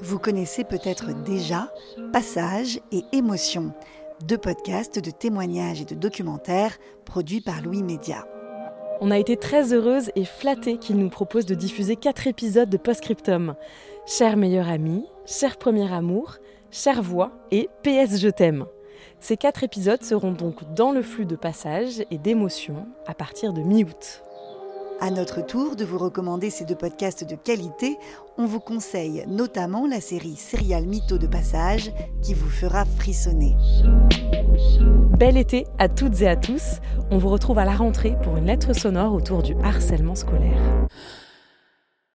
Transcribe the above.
Vous connaissez peut-être déjà Passage et Émotion, deux podcasts de témoignages et de documentaires produits par Louis Média. On a été très heureuse et flattée qu'il nous propose de diffuser quatre épisodes de Postscriptum. Cher meilleur ami, cher premier amour, chère voix et PS je t'aime. Ces quatre épisodes seront donc dans le flux de passage et d'émotion à partir de mi-août. À notre tour de vous recommander ces deux podcasts de qualité, on vous conseille notamment la série Serial Mytho de Passage qui vous fera frissonner. Bel été à toutes et à tous. On vous retrouve à la rentrée pour une lettre sonore autour du harcèlement scolaire.